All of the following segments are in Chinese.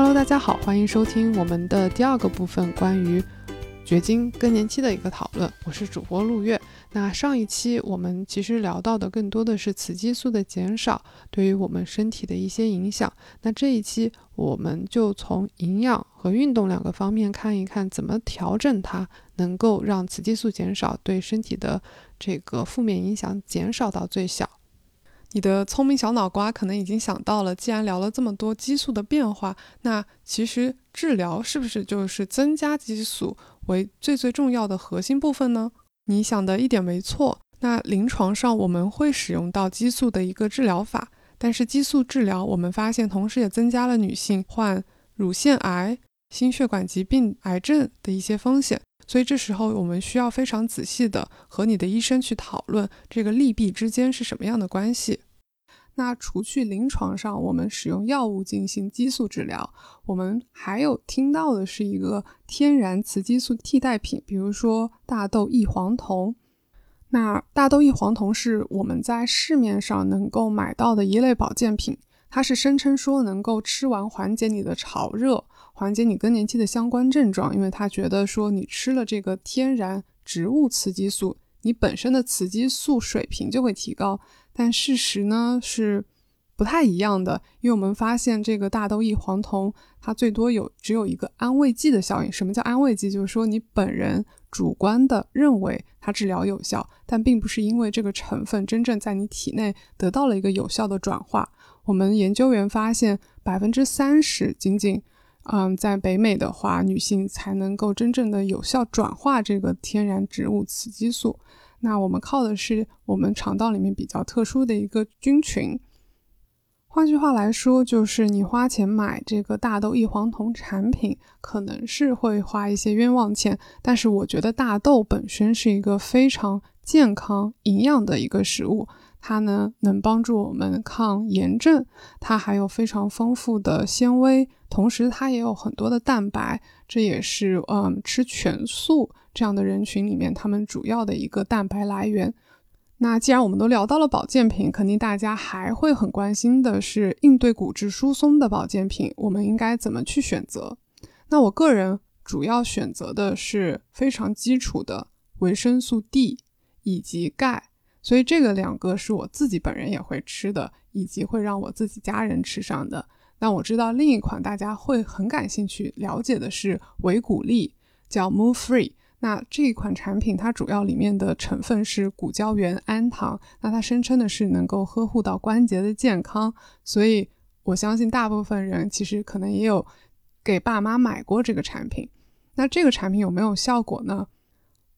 Hello，大家好，欢迎收听我们的第二个部分，关于绝经更年期的一个讨论。我是主播陆月。那上一期我们其实聊到的更多的是雌激素的减少对于我们身体的一些影响。那这一期我们就从营养和运动两个方面看一看，怎么调整它，能够让雌激素减少对身体的这个负面影响减少到最小。你的聪明小脑瓜可能已经想到了，既然聊了这么多激素的变化，那其实治疗是不是就是增加激素为最最重要的核心部分呢？你想的一点没错。那临床上我们会使用到激素的一个治疗法，但是激素治疗我们发现同时也增加了女性患乳腺癌、心血管疾病、癌症的一些风险。所以这时候我们需要非常仔细的和你的医生去讨论这个利弊之间是什么样的关系。那除去临床上我们使用药物进行激素治疗，我们还有听到的是一个天然雌激素替代品，比如说大豆异黄酮。那大豆异黄酮是我们在市面上能够买到的一类保健品，它是声称说能够吃完缓解你的潮热，缓解你更年期的相关症状，因为他觉得说你吃了这个天然植物雌激素，你本身的雌激素水平就会提高。但事实呢是不太一样的，因为我们发现这个大豆异黄酮它最多有只有一个安慰剂的效应。什么叫安慰剂？就是说你本人主观的认为它治疗有效，但并不是因为这个成分真正在你体内得到了一个有效的转化。我们研究员发现，百分之三十仅仅，嗯，在北美的话，女性才能够真正的有效转化这个天然植物雌激素。那我们靠的是我们肠道里面比较特殊的一个菌群。换句话来说，就是你花钱买这个大豆异黄酮产品，可能是会花一些冤枉钱。但是我觉得大豆本身是一个非常健康、营养的一个食物。它呢能帮助我们抗炎症，它还有非常丰富的纤维，同时它也有很多的蛋白，这也是嗯吃全素这样的人群里面他们主要的一个蛋白来源。那既然我们都聊到了保健品，肯定大家还会很关心的是应对骨质疏松的保健品，我们应该怎么去选择？那我个人主要选择的是非常基础的维生素 D 以及钙。所以这个两个是我自己本人也会吃的，以及会让我自己家人吃上的。那我知道另一款大家会很感兴趣了解的是维骨力，叫 Move Free。那这一款产品它主要里面的成分是骨胶原氨糖，那它声称的是能够呵护到关节的健康。所以我相信大部分人其实可能也有给爸妈买过这个产品。那这个产品有没有效果呢？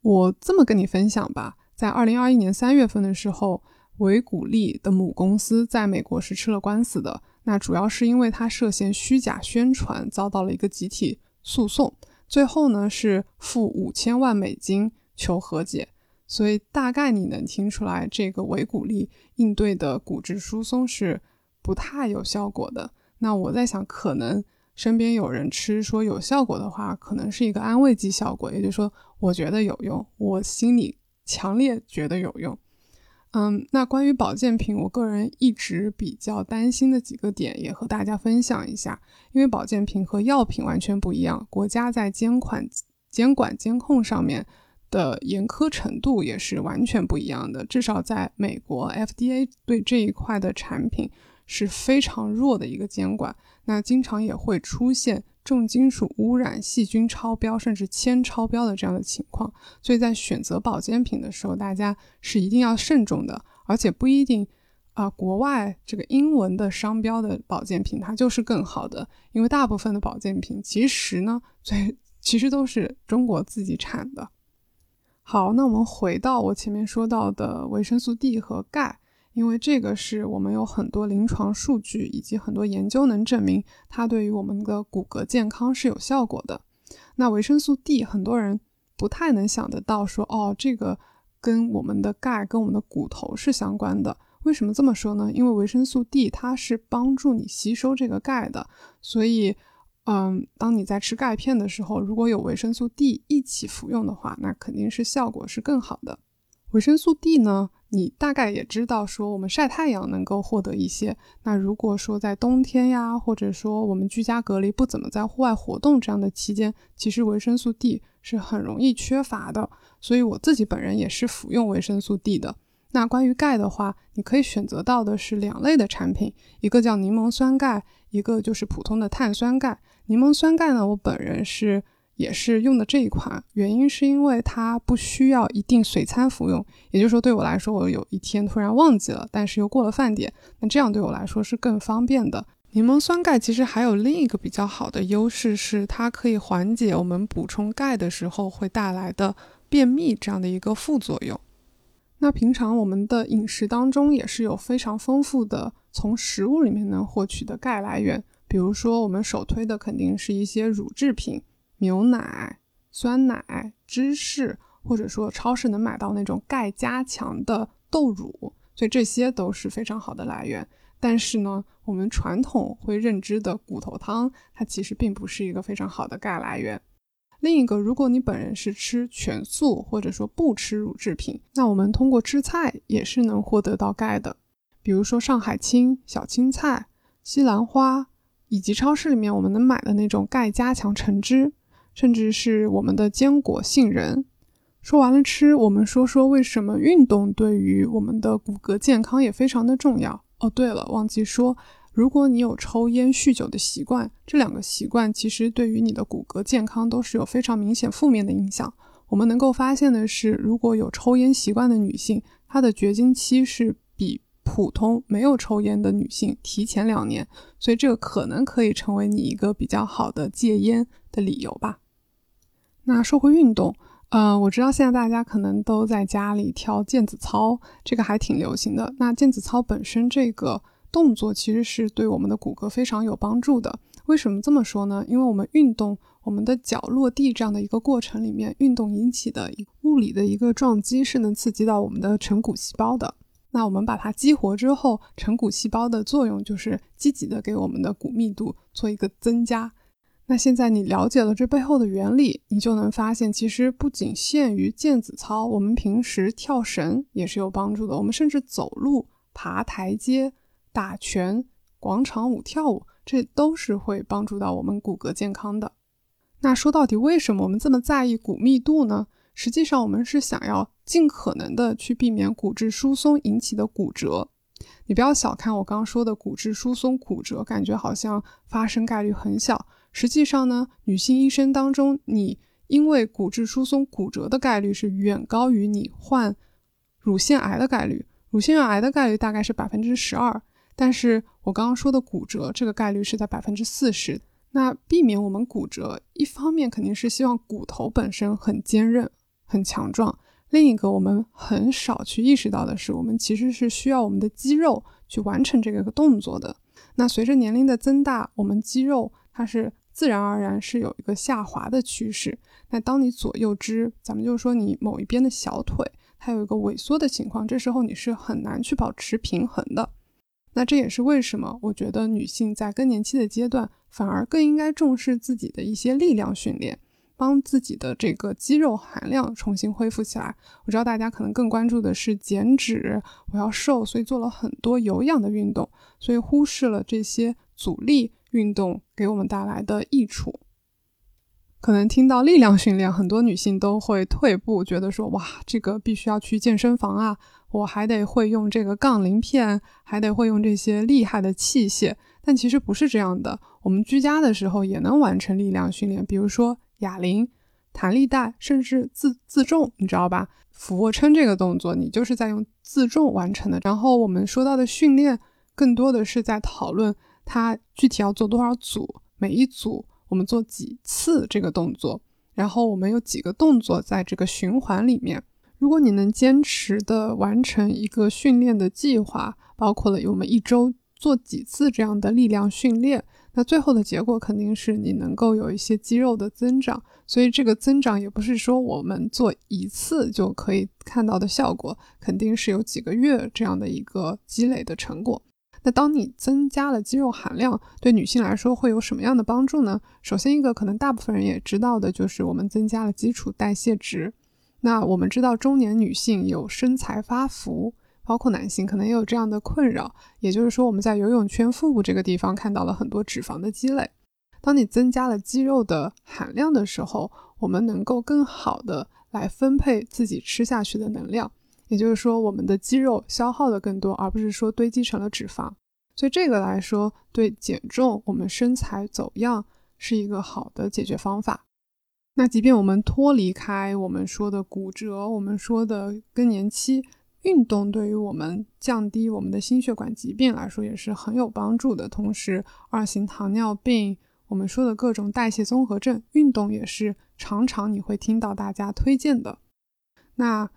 我这么跟你分享吧。在二零二一年三月份的时候，维谷利的母公司在美国是吃了官司的。那主要是因为它涉嫌虚假宣传，遭到了一个集体诉讼。最后呢是付五千万美金求和解。所以大概你能听出来，这个维谷利应对的骨质疏松是不太有效果的。那我在想，可能身边有人吃说有效果的话，可能是一个安慰剂效果，也就是说，我觉得有用，我心里。强烈觉得有用，嗯，那关于保健品，我个人一直比较担心的几个点，也和大家分享一下。因为保健品和药品完全不一样，国家在监管、监管、监控上面的严苛程度也是完全不一样的。至少在美国，FDA 对这一块的产品是非常弱的一个监管，那经常也会出现。重金属污染、细菌超标，甚至铅超标的这样的情况，所以在选择保健品的时候，大家是一定要慎重的。而且不一定啊，国外这个英文的商标的保健品它就是更好的，因为大部分的保健品其实呢，最其实都是中国自己产的。好，那我们回到我前面说到的维生素 D 和钙。因为这个是我们有很多临床数据以及很多研究能证明它对于我们的骨骼健康是有效果的。那维生素 D 很多人不太能想得到，说哦，这个跟我们的钙跟我们的骨头是相关的。为什么这么说呢？因为维生素 D 它是帮助你吸收这个钙的，所以嗯，当你在吃钙片的时候，如果有维生素 D 一起服用的话，那肯定是效果是更好的。维生素 D 呢？你大概也知道，说我们晒太阳能够获得一些。那如果说在冬天呀，或者说我们居家隔离不怎么在户外活动这样的期间，其实维生素 D 是很容易缺乏的。所以我自己本人也是服用维生素 D 的。那关于钙的话，你可以选择到的是两类的产品，一个叫柠檬酸钙，一个就是普通的碳酸钙。柠檬酸钙呢，我本人是。也是用的这一款，原因是因为它不需要一定随餐服用，也就是说对我来说，我有一天突然忘记了，但是又过了饭点，那这样对我来说是更方便的。柠檬酸钙其实还有另一个比较好的优势是，它可以缓解我们补充钙的时候会带来的便秘这样的一个副作用。那平常我们的饮食当中也是有非常丰富的从食物里面能获取的钙来源，比如说我们首推的肯定是一些乳制品。牛奶、酸奶、芝士，或者说超市能买到那种钙加强的豆乳，所以这些都是非常好的来源。但是呢，我们传统会认知的骨头汤，它其实并不是一个非常好的钙来源。另一个，如果你本人是吃全素，或者说不吃乳制品，那我们通过吃菜也是能获得到钙的，比如说上海青、小青菜、西兰花，以及超市里面我们能买的那种钙加强橙汁。甚至是我们的坚果、杏仁。说完了吃，我们说说为什么运动对于我们的骨骼健康也非常的重要。哦，对了，忘记说，如果你有抽烟、酗酒的习惯，这两个习惯其实对于你的骨骼健康都是有非常明显负面的影响。我们能够发现的是，如果有抽烟习惯的女性，她的绝经期是比普通没有抽烟的女性提前两年，所以这个可能可以成为你一个比较好的戒烟的理由吧。那说回运动，呃，我知道现在大家可能都在家里跳毽子操，这个还挺流行的。那毽子操本身这个动作其实是对我们的骨骼非常有帮助的。为什么这么说呢？因为我们运动，我们的脚落地这样的一个过程里面，运动引起的物理的一个撞击是能刺激到我们的成骨细胞的。那我们把它激活之后，成骨细胞的作用就是积极的给我们的骨密度做一个增加。那现在你了解了这背后的原理，你就能发现，其实不仅限于毽子操，我们平时跳绳也是有帮助的。我们甚至走路、爬台阶、打拳、广场舞跳舞，这都是会帮助到我们骨骼健康的。那说到底，为什么我们这么在意骨密度呢？实际上，我们是想要尽可能的去避免骨质疏松引起的骨折。你不要小看我刚刚说的骨质疏松骨折，感觉好像发生概率很小。实际上呢，女性一生当中，你因为骨质疏松骨折的概率是远高于你患乳腺癌的概率。乳腺癌的概率大概是百分之十二，但是我刚刚说的骨折这个概率是在百分之四十。那避免我们骨折，一方面肯定是希望骨头本身很坚韧、很强壮；另一个我们很少去意识到的是，我们其实是需要我们的肌肉去完成这个动作的。那随着年龄的增大，我们肌肉它是。自然而然是有一个下滑的趋势。那当你左右肢，咱们就说你某一边的小腿，它有一个萎缩的情况，这时候你是很难去保持平衡的。那这也是为什么我觉得女性在更年期的阶段，反而更应该重视自己的一些力量训练，帮自己的这个肌肉含量重新恢复起来。我知道大家可能更关注的是减脂，我要瘦，所以做了很多有氧的运动，所以忽视了这些阻力。运动给我们带来的益处，可能听到力量训练，很多女性都会退步，觉得说哇，这个必须要去健身房啊，我还得会用这个杠铃片，还得会用这些厉害的器械。但其实不是这样的，我们居家的时候也能完成力量训练，比如说哑铃、弹力带，甚至自自重，你知道吧？俯卧撑这个动作，你就是在用自重完成的。然后我们说到的训练，更多的是在讨论。它具体要做多少组？每一组我们做几次这个动作？然后我们有几个动作在这个循环里面？如果你能坚持的完成一个训练的计划，包括了我们一周做几次这样的力量训练，那最后的结果肯定是你能够有一些肌肉的增长。所以这个增长也不是说我们做一次就可以看到的效果，肯定是有几个月这样的一个积累的成果。那当你增加了肌肉含量，对女性来说会有什么样的帮助呢？首先，一个可能大部分人也知道的就是我们增加了基础代谢值。那我们知道中年女性有身材发福，包括男性可能也有这样的困扰，也就是说我们在游泳圈腹部这个地方看到了很多脂肪的积累。当你增加了肌肉的含量的时候，我们能够更好的来分配自己吃下去的能量，也就是说我们的肌肉消耗的更多，而不是说堆积成了脂肪。所以这个来说，对减重、我们身材走样是一个好的解决方法。那即便我们脱离开我们说的骨折，我们说的更年期，运动对于我们降低我们的心血管疾病来说也是很有帮助的。同时，二型糖尿病，我们说的各种代谢综合症，运动也是常常你会听到大家推荐的。那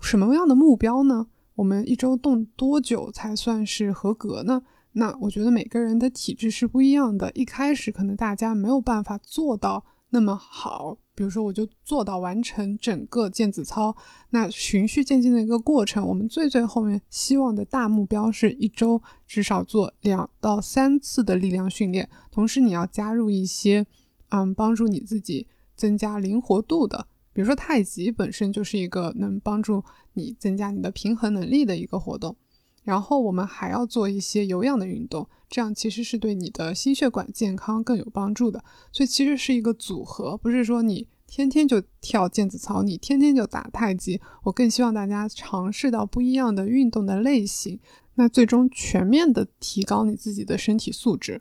什么样的目标呢？我们一周动多久才算是合格呢？那我觉得每个人的体质是不一样的，一开始可能大家没有办法做到那么好。比如说，我就做到完成整个毽子操，那循序渐进的一个过程。我们最最后面希望的大目标是一周至少做两到三次的力量训练，同时你要加入一些，嗯，帮助你自己增加灵活度的，比如说太极本身就是一个能帮助你增加你的平衡能力的一个活动。然后我们还要做一些有氧的运动，这样其实是对你的心血管健康更有帮助的。所以其实是一个组合，不是说你天天就跳毽子操，你天天就打太极。我更希望大家尝试到不一样的运动的类型，那最终全面的提高你自己的身体素质。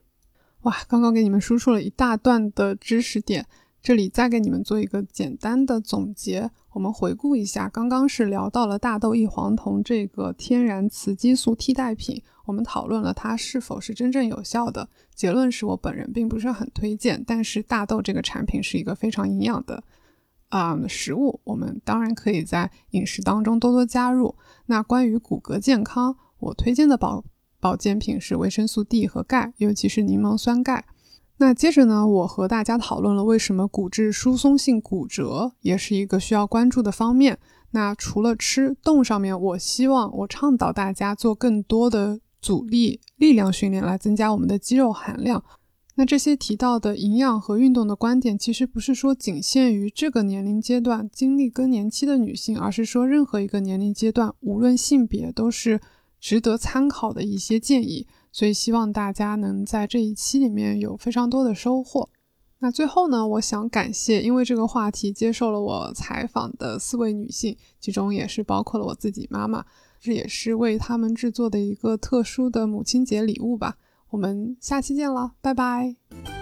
哇，刚刚给你们输出了一大段的知识点。这里再给你们做一个简单的总结，我们回顾一下，刚刚是聊到了大豆异黄酮这个天然雌激素替代品，我们讨论了它是否是真正有效的。结论是我本人并不是很推荐，但是大豆这个产品是一个非常营养的啊食物，我们当然可以在饮食当中多多加入。那关于骨骼健康，我推荐的保保健品是维生素 D 和钙，尤其是柠檬酸钙。那接着呢，我和大家讨论了为什么骨质疏松性骨折也是一个需要关注的方面。那除了吃动上面，我希望我倡导大家做更多的阻力力量训练来增加我们的肌肉含量。那这些提到的营养和运动的观点，其实不是说仅限于这个年龄阶段经历更年期的女性，而是说任何一个年龄阶段，无论性别，都是值得参考的一些建议。所以希望大家能在这一期里面有非常多的收获。那最后呢，我想感谢因为这个话题接受了我采访的四位女性，其中也是包括了我自己妈妈，这也是为他们制作的一个特殊的母亲节礼物吧。我们下期见了，拜拜。